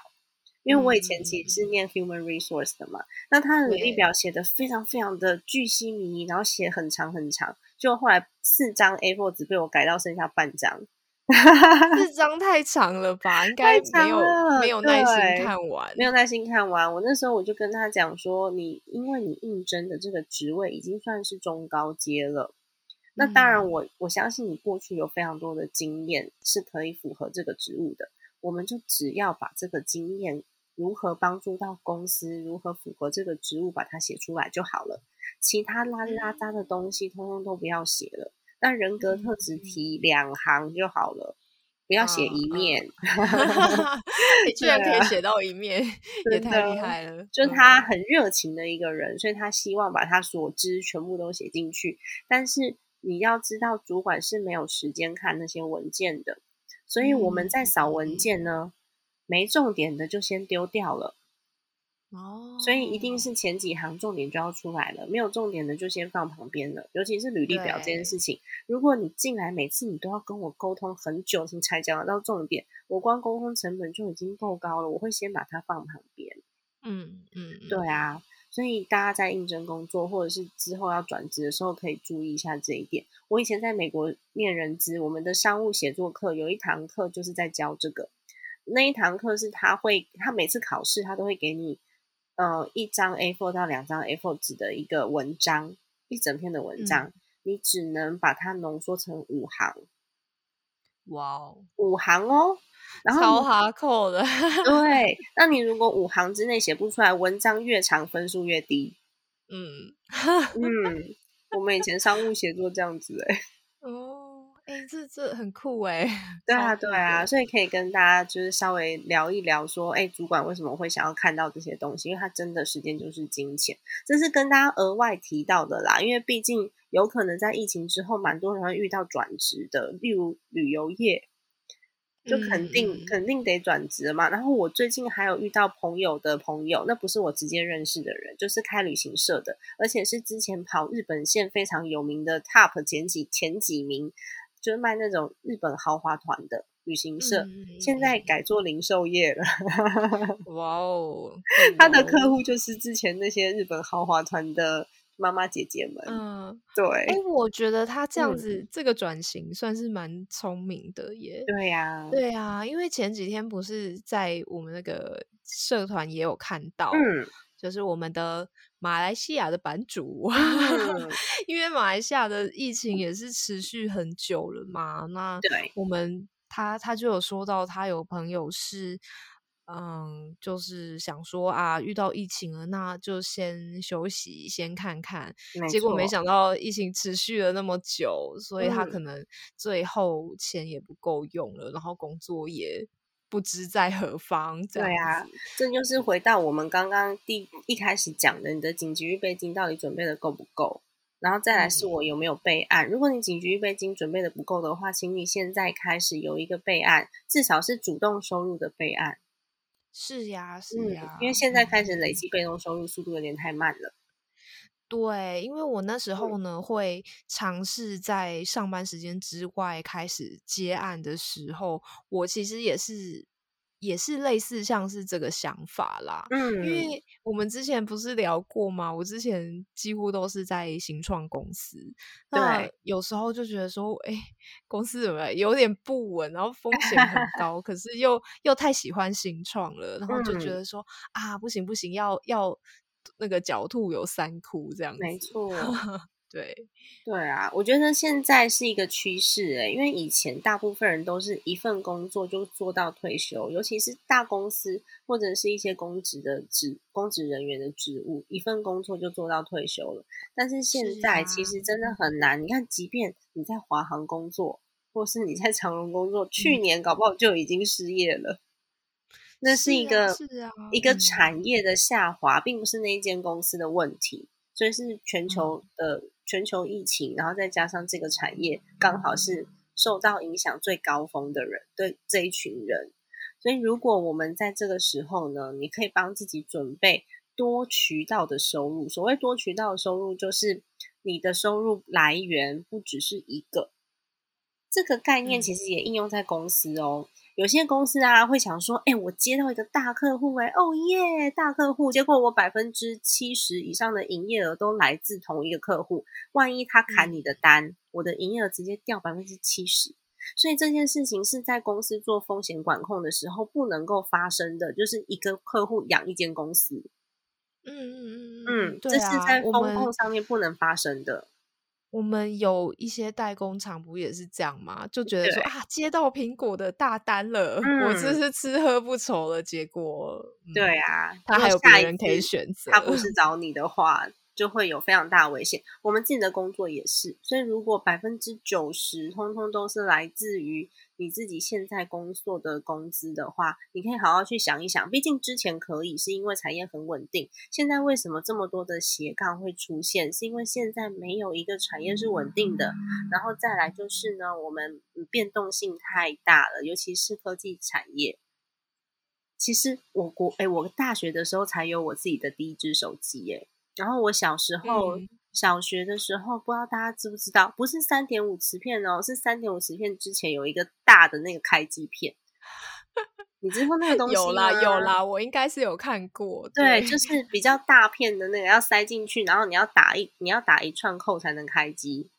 因为我以前其实是念 human resource 的嘛，那他的履历表写的非常非常的巨细靡遗，然后写很长很长，就后来四张 A4 纸被我改到剩下半张。四张太长了吧？应该没有没有耐心看完，没有耐心看完。我那时候我就跟他讲说，你因为你应征的这个职位已经算是中高阶了，那当然嗯我我相信你过去有非常多的经验是可以符合这个职务的。我们就只要把这个经验如何帮助到公司，如何符合这个职务，把它写出来就好了。其他拉里拉杂的东西，通通都不要写了。那人格特质嗯提两行就好了，不要写一面。你居然可以写到一面，也太厉害了。就是嗯他很热情的一个人，所以他希望把他所知全部都写进去。但是你要知道，主管是没有时间看那些文件的，所以我们在扫文件呢，没重点的就先丢掉了。哦，所以一定是前几行重点就要出来了，没有重点的就先放旁边了。尤其是履历表这件事情，如果你进来每次你都要跟我沟通很久，你才讲得到重点，我光沟通成本就已经够高了，我会先把它放旁边。嗯嗯，嗯对啊，所以大家在应征工作或者是之后要转职的时候，可以注意一下这一点。我以前在美国念人资，我们的商务写作课有一堂课就是在教这个。那一堂课是他会，他每次考试他都会给你呃一张 A4 到两张 A4 纸的一个文章，一整篇的文章，你只能把它浓缩成五行。哇哦，五行哦，然后超哈扣的。对，那你如果五行之内写不出来，文章越长分数越低。嗯嗯，我们以前商务写作这样子哎。哦，哎，这这很酷哎。对啊，对啊，所以可以跟大家就是稍微聊一聊，说，哎，主管为什么会想要看到这些东西？因为他真的时间就是金钱，这是跟大家额外提到的啦。因为毕竟有可能在疫情之后，蛮多人会遇到转职的，例如旅游业。就肯定肯定得转职嘛。然后我最近还有遇到朋友的朋友，那不是我直接认识的人，就是开旅行社的，而且是之前跑日本线非常有名的 Top 前几前几名，就是卖那种日本豪华团的旅行社，现在改做零售业了。哇哦，他的客户就是之前那些日本豪华团的。妈妈姐姐们，嗯，对，哎，我觉得他这样子这个转型算是蛮聪明的耶。对呀，对呀，因为前几天不是在我们那个社团也有看到，嗯，就是我们的马来西亚的版主，因为马来西亚的疫情也是持续很久了嘛，那对，我们他他就有说到他有朋友是。嗯，就是想说啊，遇到疫情了，那就先休息，先看看。结果没想到疫情持续了那么久，所以他可能最后钱也不够用了，然后工作也不知在何方。对啊，这就是回到我们刚刚第一开始讲的，你的紧急预备金到底准备的够不够？然后再来是我有没有备案？如果你紧急预备金准备的不够的话，请你现在开始有一个备案，至少是主动收入的备案。是呀，是呀，因为现在开始累积被动收入速度有点太慢了。对，因为我那时候呢，会尝试在上班时间之外开始接案的时候，我其实也是。也是类似像是这个想法啦，嗯，因为我们之前不是聊过吗？我之前几乎都是在新创公司，那有时候就觉得说，哎，公司怎么有点不稳，然后风险很 高，可是又又太喜欢新创了，然后就觉得说，啊，不行不行，要要那个狡兔有三窟这样子，没错。对对啊，我觉得现在是一个趋势诶，因为以前大部分人都是一份工作就做到退休，尤其是大公司或者是一些公职的职公职人员的职务，一份工作就做到退休了。但是现在其实真的很难，你看，即便你在华航工作，或是你在长隆工作，去年搞不好就已经失业了。那是一个一个产业的下滑，并不是那一间公司的问题，所以是全球的。全球疫情，然后再加上这个产业刚好是受到影响最高峰的人，对这一群人，所以如果我们在这个时候呢，你可以帮自己准备多渠道的收入。所谓多渠道的收入，就是你的收入来源不只是一个。这个概念其实也应用在公司哦。有些公司啊会想说，哎，我接到一个大客户，哎，哦耶，大客户，结果我百分之七十以上的营业额都来自同一个客户，万一他砍你的单，我的营业额直接掉百分之七十。所以这件事情是在公司做风险管控的时候不能够发生的，就是一个客户养一间公司。嗯嗯嗯嗯，这是在风控上面不能发生的。我们有一些代工厂不也是这样吗？就觉得说啊，接到苹果的大单了，我这是吃喝不愁了。结果，对啊，他还有别人可以选择。他不是找你的话。就会有非常大危险。我们自己的工作也是，所以如果百分之九十通通都是来自于你自己现在工作的工资的话，你可以好好去想一想。毕竟之前可以是因为产业很稳定，现在为什么这么多的斜杠会出现？是因为现在没有一个产业是稳定的。然后再来就是呢，我们变动性太大了，尤其是科技产业。其实我国哎，我大学的时候才有我自己的第一只手机哎。然后我小时候小学的时候，不知道大家知不知道，不是三点五磁片哦，是三点五磁片之前有一个大的那个开机片。你知道那个东西有啦有啦，我应该是有看过。对，就 是比较大片的那个，要塞进去，然后你要打一你要打一串扣才能开机。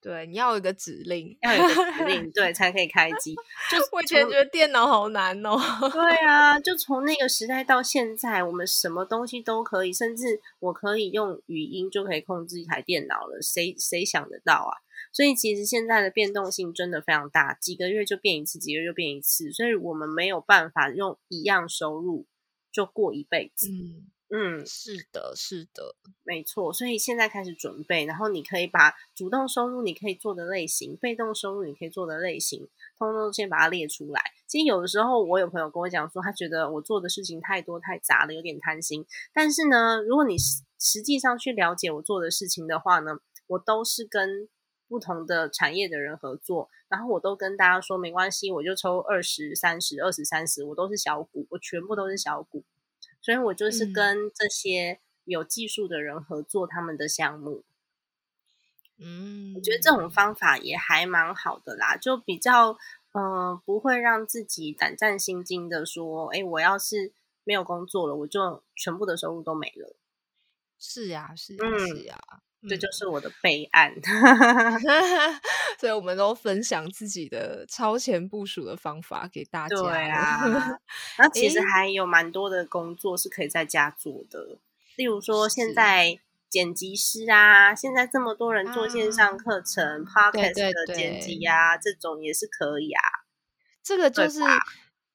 对，你要有一个指令，要有一个指令，对，才可以开机。就我以前觉得电脑好难哦。对啊，就从那个时代到现在，我们什么东西都可以，甚至我可以用语音就可以控制一台电脑了。谁谁想得到啊？所以其实现在的变动性真的非常大，几个月就变一次，几个月就变一次，所以我们没有办法用一样收入就过一辈子。嗯嗯，是的，是的，没错。所以现在开始准备，然后你可以把主动收入你可以做的类型，被动收入你可以做的类型，通通先把它列出来。其实有的时候，我有朋友跟我讲说，他觉得我做的事情太多太杂了，有点贪心。但是呢，如果你实实际上去了解我做的事情的话呢，我都是跟不同的产业的人合作，然后我都跟大家说没关系，我就抽二十三十、二十三十，我都是小股，我全部都是小股。所以我就是跟这些有技术的人合作他们的项目，嗯，我觉得这种方法也还蛮好的啦，就比较嗯不会让自己胆战心惊的说，哎，我要是没有工作了，我就全部的收入都没了。是呀，是呀，嗯是呀，这就是我的备案。所以我们都分享自己的超前部署的方法给大家。对啊，那其实诶还有蛮多的工作是可以在家做的，例如说现在剪辑师啊，现在这么多人做线上课程、podcast 的剪对辑啊，这种也是可以啊。这个就是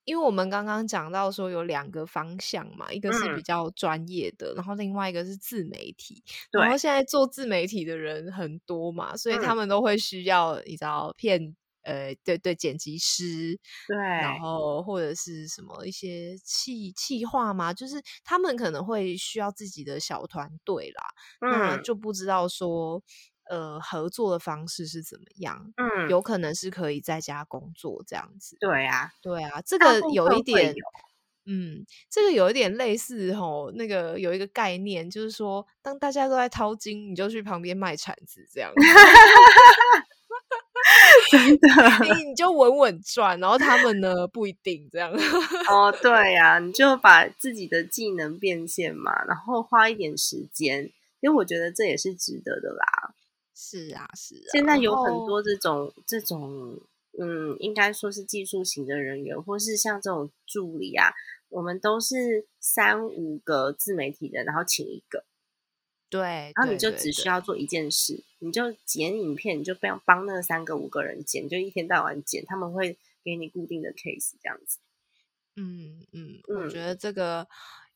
因为我们刚刚讲到说有两个方向嘛，一个是嗯。比较专业的，然后另外一个是自媒体。对然后现在做自媒体的人很多嘛，所以他嗯。们都会需要你知道片呃对对剪辑师，对，然后或者是什么一些企企划嘛，就是他们可能会需要自己的小团队啦，那嗯。就不知道说呃合作的方式是怎么样，嗯，有可能是可以在家工作这样子。对啊，对啊，这个有一点，嗯，这个有一点类似吼，那个有一个概念，就是说，当大家都在掏金，你就去旁边卖铲子，这样子，真的 你你就稳稳赚，然后他们呢不一定这样。哦，对呀、你就把自己的技能变现嘛，然后花一点时间，因为我觉得这也是值得的啦。是啊，是啊。现在有很多这种这种，嗯，应该说是技术型的人员，或是像这种助理啊，我们都是三五个自媒体人，然后请一个，对，然后你就只需要做一件事，你就剪影片，你就不要帮那三个五个人剪，就一天到晚剪，他们会给你固定的 case 这样子。嗯嗯，我嗯觉得这个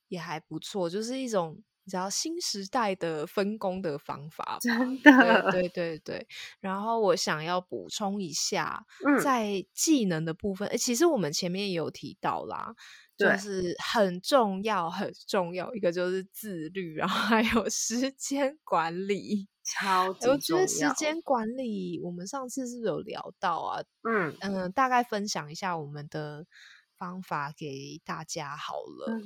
也还不错，就是一种你知道新时代的分工的方法。真的，对对对，然后我想要补充一下，嗯在技能的部分，诶其实我们前面也有提到啦，就是很重要很重要，一个就是自律，然后还有时间管理。超级我觉。得时间管理，我们上次是不是有聊到啊？嗯嗯，大概分享一下我们的方法给大家好了。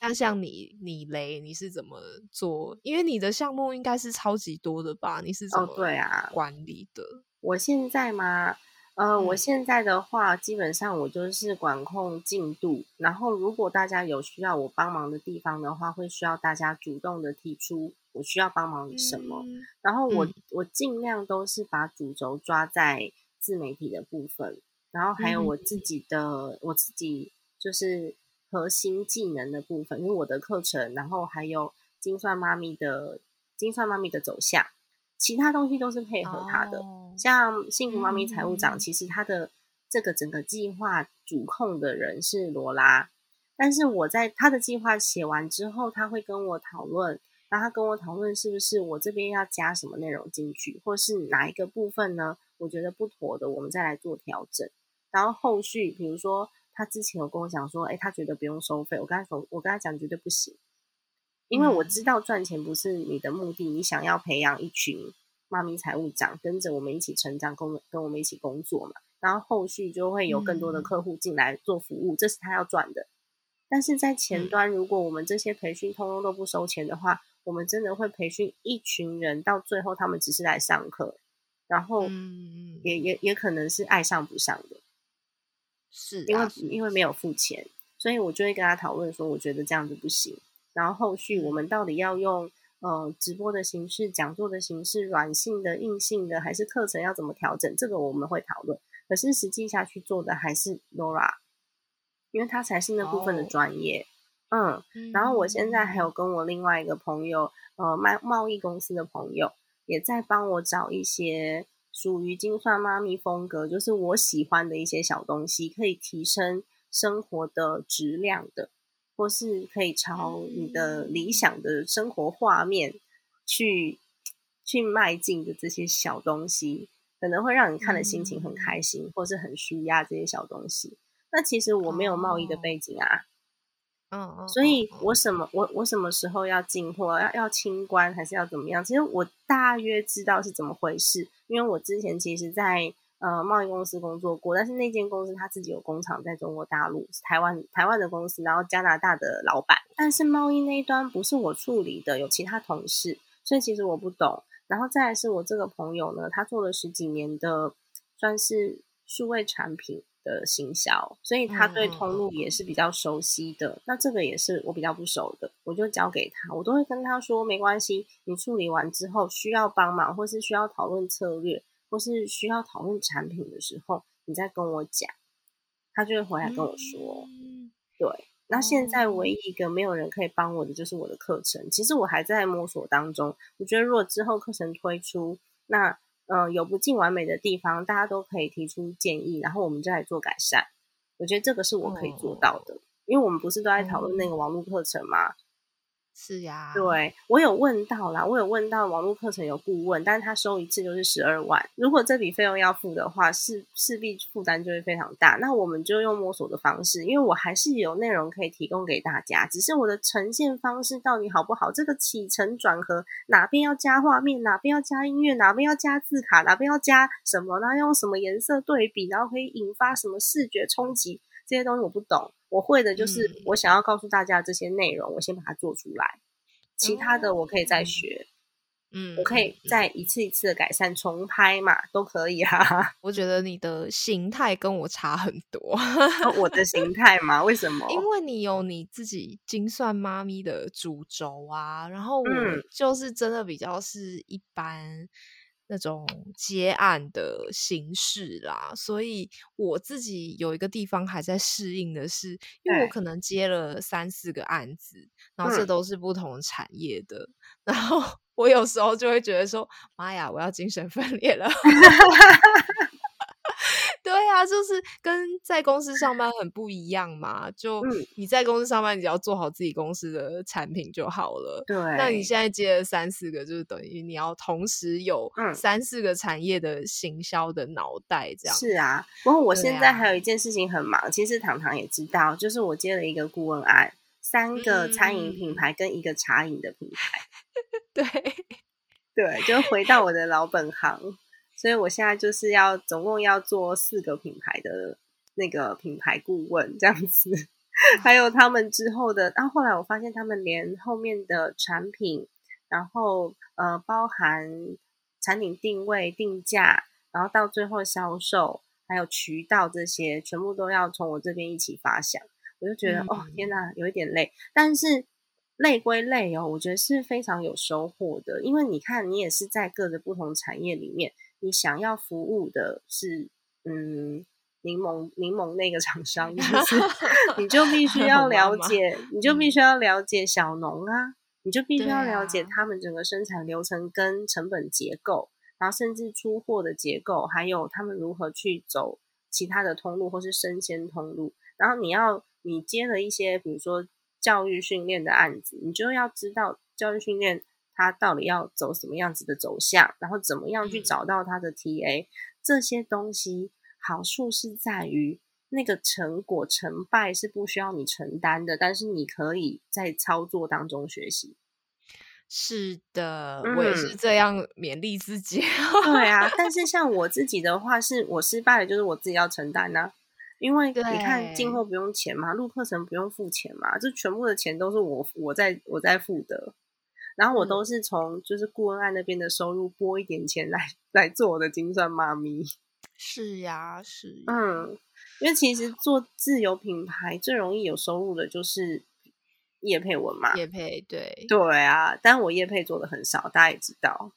那像你，你雷你是怎么做？因为你的项目应该是超级多的吧？你是怎哦么对啊管理的？我现在嘛，呃，我嗯现在的话，基本上我就是管控进度，然后如果大家有需要我帮忙的地方的话，会需要大家主动的提出我需要帮忙什么，嗯然后我、嗯我尽量都是把主轴抓在自媒体的部分，然后还有我自己的、我自己就是核心技能的部分，因为我的课程，然后还有精算妈咪的精算妈咪的走向，其他东西都是配合他的。哦像幸福妈咪财务长，嗯其实他的这个整个计划主控的人是罗拉，但是我在他的计划写完之后，他会跟我讨论，然后他跟我讨论是不是我这边要加什么内容进去，或是哪一个部分呢？我觉得不妥的，我们再来做调整。然后后续，比如说他之前有跟我讲说，哎，他觉得不用收费，我跟他说，我跟他讲绝对不行，因为我嗯知道赚钱不是你的目的，你想要培养一群妈咪财务长，跟着我们一起成长，跟我跟我们一起工作嘛。然后后续就会有更多的嗯客户进来做服务，这是他要赚的。但是在前嗯端，如果我们这些培训通通都不收钱的话，我们真的会培训一群人，到最后他们只是来上课，然后也也也可能是爱上不上的，是因为啊，因为没有付钱，所以我就会跟他讨论说，我觉得这样子不行。然后后续我们到底要用呃直播的形式、讲座的形式、软性的、硬性的，还是课程要怎么调整，这个我们会讨论。可是实际下去做的还是 Laura，因为他才是那部分的专业。嗯，然后我现在还有跟我另外一个朋友，呃，卖贸易公司的朋友，也在帮我找一些属于精算妈咪风格，就是我喜欢的一些小东西，可以提升生活的质量的，或是可以朝你的理想的生活画面去去迈进的这些小东西，可能会让你看的心情很开心，或是很舒压这些小东西。那其实我没有贸易的背景啊。嗯嗯，所以我什么我我什么时候要进货，要要清关还是要怎么样？其实我大约知道是怎么回事，因为我之前其实，在呃贸易公司工作过，但是那间公司他自己有工厂在中国大陆、台湾台湾的公司，然后加拿大的老板，但是贸易那一端不是我处理的，有其他同事，所以其实我不懂。然后再来是我这个朋友呢，他做了十几年的，算是数位产品。的行销，所以他对通路也是比较熟悉的。那这个也是我比较不熟的，我就交给他，我都会跟他说没关系。你处理完之后需要帮忙，或是需要讨论策略，或是需要讨论产品的时候，你再跟我讲，他就会回来跟我说。对，那现在唯一一个没有人可以帮我的就是我的课程，其实我还在摸索当中。我觉得如果之后课程推出，那。嗯，有不尽完美的地方，大家都可以提出建议，然后我们就来做改善。我觉得这个是我可以做到的，因为我们不是都在讨论那个网络课程吗？是呀，对我有问到啦，我有问到网络课程有顾问，但是他收一次就是十二万，如果这笔费用要付的话，势势必负担就会非常大。那我们就用摸索的方式，因为我还是有内容可以提供给大家，只是我的呈现方式到底好不好？这个起承转合，哪边要加画面，哪边要加音乐，哪边要加字卡，哪边要加什么？然后用什么颜色对比，然后可以引发什么视觉冲击？这些东西我不懂。我会的就是我想要告诉大家这些内容，我先把它做出来，其他的我可以再学，嗯，我可以再一次一次的改善重拍嘛，都可以啊。我觉得你的形态跟我差很多，我的形态嘛？为什么？因为你有你自己精算妈咪的主轴啊，然后我就是真的比较是一般。那种接案的形式啦，所以我自己有一个地方还在适应的是，因为我可能接了三四个案子，然后这都是不同产业的，然后我有时候就会觉得说，妈呀，我要精神分裂了。对啊，就是跟在公司上班很不一样嘛。就你在公司上班，你只要做好自己公司的产品就好了。对，那你现在接了三四个，就是等于你要同时有三四个产业的行销的脑袋这样。是啊，不过我现在还有一件事情很忙，其实糖糖也知道，就是我接了一个顾问案，三个餐饮品牌跟一个茶饮的品牌。对，对，就回到我的老本行。所以我现在就是要总共要做四个品牌的那个品牌顾问这样子，还有他们之后的。然后后来我发现他们连后面的产品，然后呃包含产品定位、定价，然后到最后销售，还有渠道这些，全部都要从我这边一起发想。我就觉得哦天哪，有一点累，但是累归累哦，我觉得是非常有收获的，因为你看你也是在各个不同产业里面。你想要服务的是，嗯，柠檬柠檬那个厂商，就是 你就必须要 了解，你就必须要了解小农啊，你就必须要了解他们整个生产流程跟成本结构，然后甚至出货的结构，还有他们如何去走其他的通路或是生鲜通路。然后你要你接了一些，比如说教育训练的案子，你就要知道教育训练。他到底要走什么样子的走向，然后怎么样去找到他的 TA？这些东西好处是在于那个成果成败是不需要你承担的，但是你可以在操作当中学习。是的，我也是这样勉励自己。对啊，但是像我自己的话，是我失败了，就是我自己要承担呢。因为你看进货不用钱嘛，录课程不用付钱嘛，这全部的钱都是我我在我在付的。然后我都是从就是顾问案那边的收入拨一点钱来 来做我的精算妈咪。是呀，是。嗯，因为其实做自由品牌最容易有收入的就是叶配文嘛，叶配对对啊，但我叶配做的很少，大家也知道，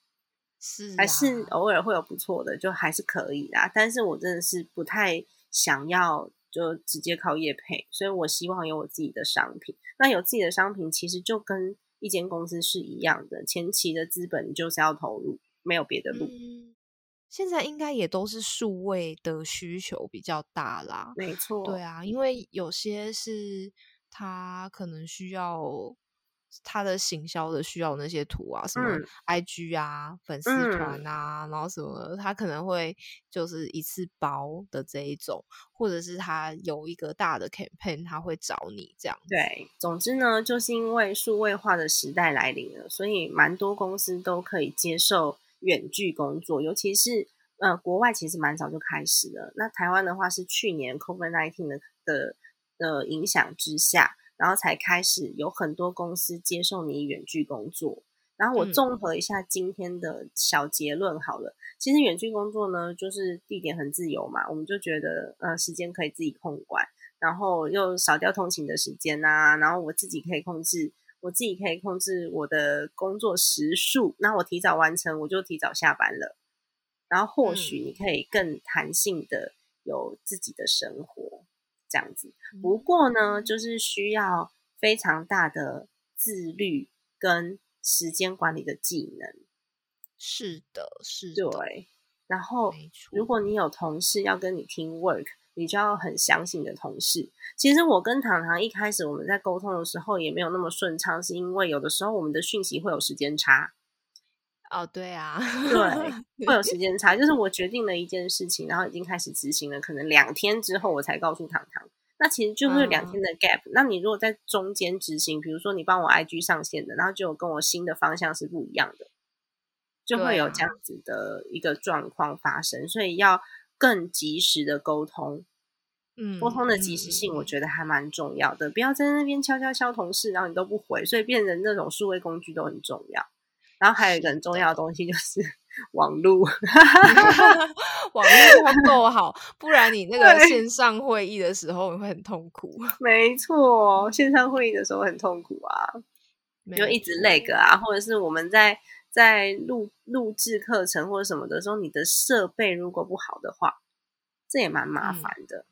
是还是啊偶尔会有不错的，就还是可以啦。但是我真的是不太想要就直接靠叶配，所以我希望有我自己的商品。那有自己的商品，其实就跟一间公司是一样的，前期的资本就是要投入，没有别的路。嗯，现在应该也都是数位的需求比较大啦。没错，对啊，因为有些是他可能需要他的行销的需要那些图啊，什么嗯 IG 啊、粉丝嗯团啊，然后什么，他可能会就是一次包的这一种，或者是他有一个大的 campaign，他会找你这样。对，总之呢，就是因为数位化的时代来临了，所以蛮多公司都可以接受远距工作，尤其是呃国外其实蛮早就开始了。那台湾的话是去年 COVID-19 的的的影响之下，然后才开始有很多公司接受你远距工作。然后我嗯综合一下今天的小结论好了，其实远距工作呢，就是地点很自由嘛，我们就觉得呃时间可以自己控管。然后又少掉通勤的时间呐、然后我自己可以控制，我自己可以控制我的工作时数，那我提早完成，我就提早下班了。然后或许嗯你可以更弹性的有自己的生活，这样子。嗯不过呢，就是需要非常大的自律跟时间管理的技能。是的，是的，对，然后。如果你有同事要跟你 team work，你就要很相信你的同事。其实我跟糖糖一开始我们在沟通的时候也没有那么顺畅，是因为有的时候我们的讯息会有时间差，哦，对啊，对，会有时间差。就是我决定了一件事情，然后已经开始执行了，可能两天之后我才告诉糖糖。那其实就是两天的 gap、那你如果在中间执行，比如说你帮我 IG 上线的，然后就有跟我新的方向是不一样的，就会有这样子的一个状况发生，所以要更及时的沟通，嗯，沟通的及时性，我觉得还蛮重要的。不要在那边敲敲敲同事，然后你都不回，所以变成那种数位工具都很重要。然后还有一个很重要的东西就是 网络 网络要够好，不然你那个对线上会议的时候你会很痛苦，没错，线上会议的时候很痛苦啊，就一直 lag 啊，或者是我们在在录录制课程或者什么的时候，你的设备如果不好的话，这也蛮麻烦的。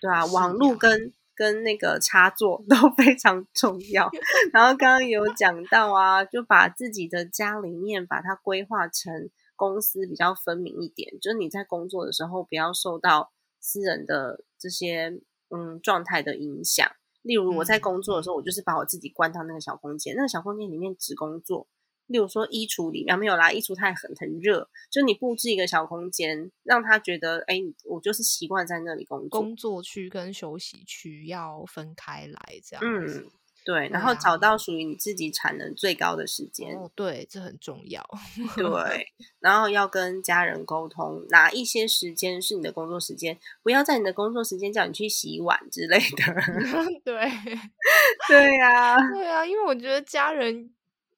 对啊，网络跟跟那个插座 都非常重要。然后刚刚有讲到啊，就把自己的家里面把它规划成公司比较分明一点，就是你在工作的时候不要受到私人的这些嗯状态的影响。例如我在嗯工作的时候，我就是把我自己关到那个小空间，那个小空间里面只工作。例如说衣橱里面没有啦，衣橱太很很热，就你布置一个小空间，让他觉得，哎，我就是习惯在那里工作。工作区跟休息区要分开来，这样子。嗯，对，然后找到属于你自己产能最高的时间，哦，对，这很重要。对，然后要跟家人沟通，哪一些时间是你的工作时间，不要在你的工作时间叫你去洗碗之类的。对，对呀、对啊，因为我觉得家人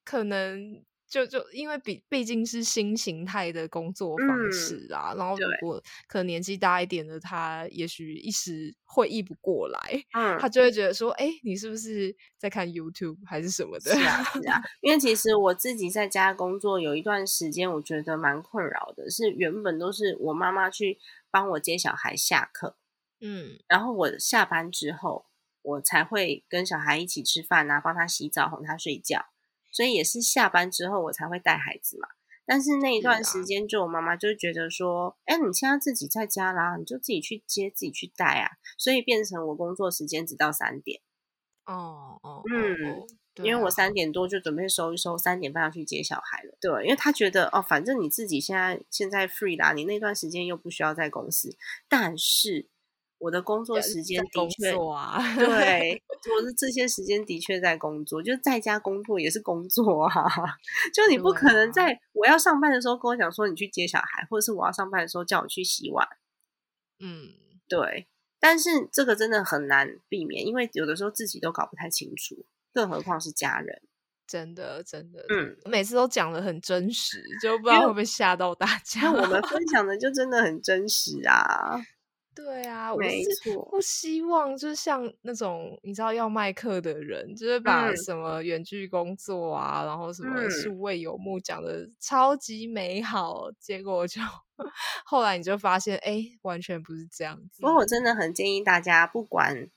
可能就就因为毕毕竟是新形态的工作方嗯式啊，然后如。果可能年纪大一点的他，也许一时会意不过来，嗯，他就会觉得说，哎，你是不是在看 YouTube 还是什么的？是啊，是啊，因为其实我自己在家工作有一段时间，我觉得蛮困扰的，是原本都是我妈妈去帮我接小孩下课，嗯。然后我下班之后，我才会跟小孩一起吃饭啊，帮他洗澡，哄他睡觉，所以也是下班之后我才会带孩子嘛。但是那一段时间，就我妈妈就觉得说，哎、你现在自己在家啦，你就自己去接，自己去带啊，所以变成我工作时间只到三点。哦哦，嗯因为我啊三点多就准备收一收，三点半要去接小孩了。对，因为他觉得哦，反正你自己现在现在 free 啦，你那段时间又不需要在公司。但是我的工作时间工的确，作啊，对，我的这些时间的确在工作，就在家工作也是工作啊。就你不可能啊在我要上班的时候跟我讲说你去接小孩，或者是我要上班的时候叫我去洗碗。嗯，对，但是这个真的很难避免，因为有的时候自己都搞不太清楚，更何况是家人。真的真的，嗯，每次都讲的很真实，就不知道会不会吓到大家。我们分享的就真的很真实啊。对啊，啊，我没是错。不希望就是像那种你知道要卖课的人，就是把嗯。什么远距工作啊，然后什么嗯。数位游牧讲的超级美好，结果就 后来你就发现，哎，完全不是这样子。不过我。真的很建议大家，不管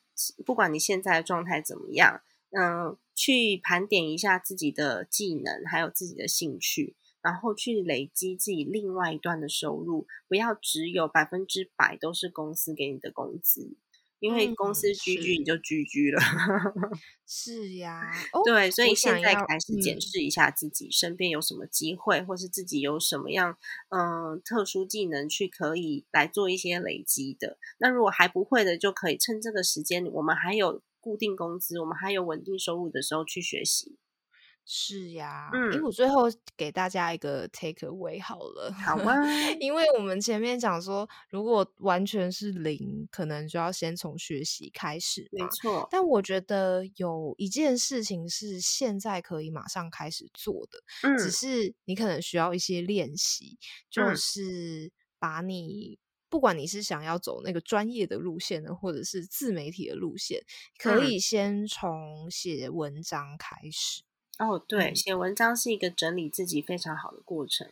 不管你现在的状态怎么样，嗯，去盘点一下自己的技能，还有自己的兴趣，然后去累积自己另外一段的收入，不要只有百分之百都是公司给你的工资，因为嗯公司居居你就居居了。是呀，哦，对，所以我现在开始检嗯视一下自己身边有什么机会，或是自己有什么样嗯特殊技能去可以来做一些累积的。那如果还不会的，就可以趁这个时间，我们还有固定工资，我们还有稳定收入的时候去学习。是呀，嗯因为我最后给大家一个 take away 好了，好啊，因为我们前面讲说，如果完全是零，可能就要先从学习开始嘛。没错，但我觉得有一件事情是现在可以马上开始做的，嗯只是你可能需要一些练习，就嗯是把你。不管你是想要走那个专业的路线呢，或者是自媒体的路线，可嗯以先从写文章开始。哦，对，嗯写文章是一个整理自己非常好的过程。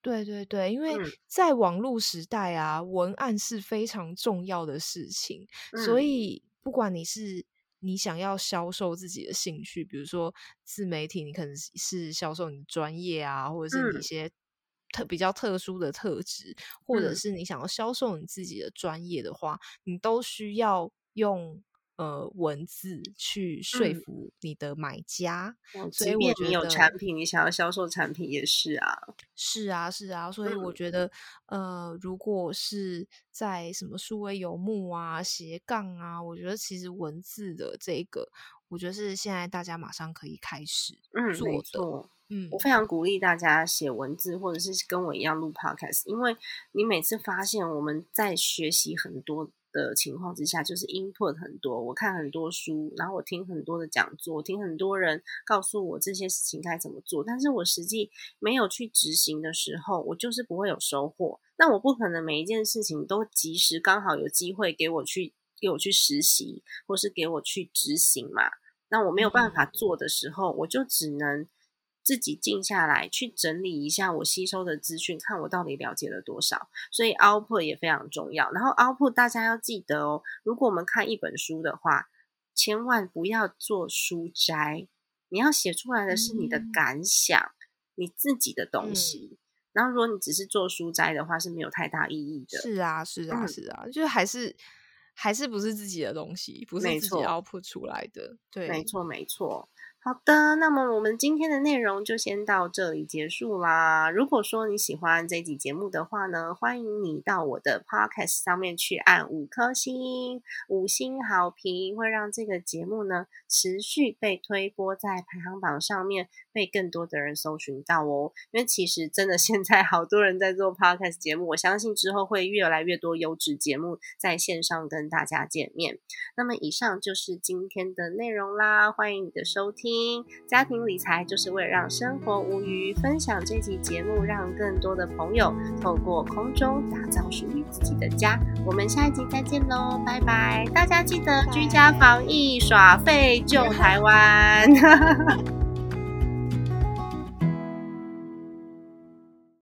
对对对，因为嗯在网络时代啊，文案是非常重要的事情，所嗯以不管你是你想要销售自己的兴趣，比如说自媒体，你可能是是销售你的专业啊，或者是你一嗯些特比较特殊的特质，或者嗯是你想要销售你自己的专业的话，你都需要用。呃，文字去说嗯服你的买家，哦所以我觉得你有产品，你想要销售产品也是啊。是啊，是啊，所以我嗯觉得，呃，如果是在什么数位游牧啊、斜杠啊，我觉得其实文字的这个，我觉得是现在大家马上可以开始做的。错。嗯我非常鼓励大家写文字，或者是跟我一样录 podcast，因为你每次发现我们在学习很多的情况之下，就是 input 很多，我看很多书，然后我听很多的讲座，听很多人告诉我这些事情该怎么做，但是我实际没有去执行的时候，我就是不会有收获。那我不可能每一件事情都及时刚好有机会给我去给我去实习，或是给我去执行嘛。那我没有办法做的时候，我就只能自己静下来，去整理一下我吸收的资讯，看我到底了解了多少。所以 output 也非常重要。然后 output 大家要记得哦，如果我们看一本书的话，千万不要做书摘，你要写出来的是你的嗯感想，你自己的东嗯西。然后如果你只是做书摘的话，是没有太大意义的。是啊，是啊，嗯是啊，就是还是还是不是自己的东西，不是自己 output 出来的。对，没错，没错。好的，那么我们今天的内容就先到这里结束啦。如果说你喜欢这集节目的话呢，欢迎你到我的 podcast 上面去按五颗星，五星好评会让这个节目呢持续被推播在排行榜上面，被更多的人搜寻到哦。因为其实真的现在好多人在做 podcast 节目，我相信之后会越来越多优质节目在线上跟大家见面。那么以上就是今天的内容啦，欢迎你的收听家庭理财就是为了让生活无余，分享这集节目，让更多的朋友透过空中打造属于自己的家。我们下一集再见喽，拜拜！大家记得居家防疫，耍废救台湾。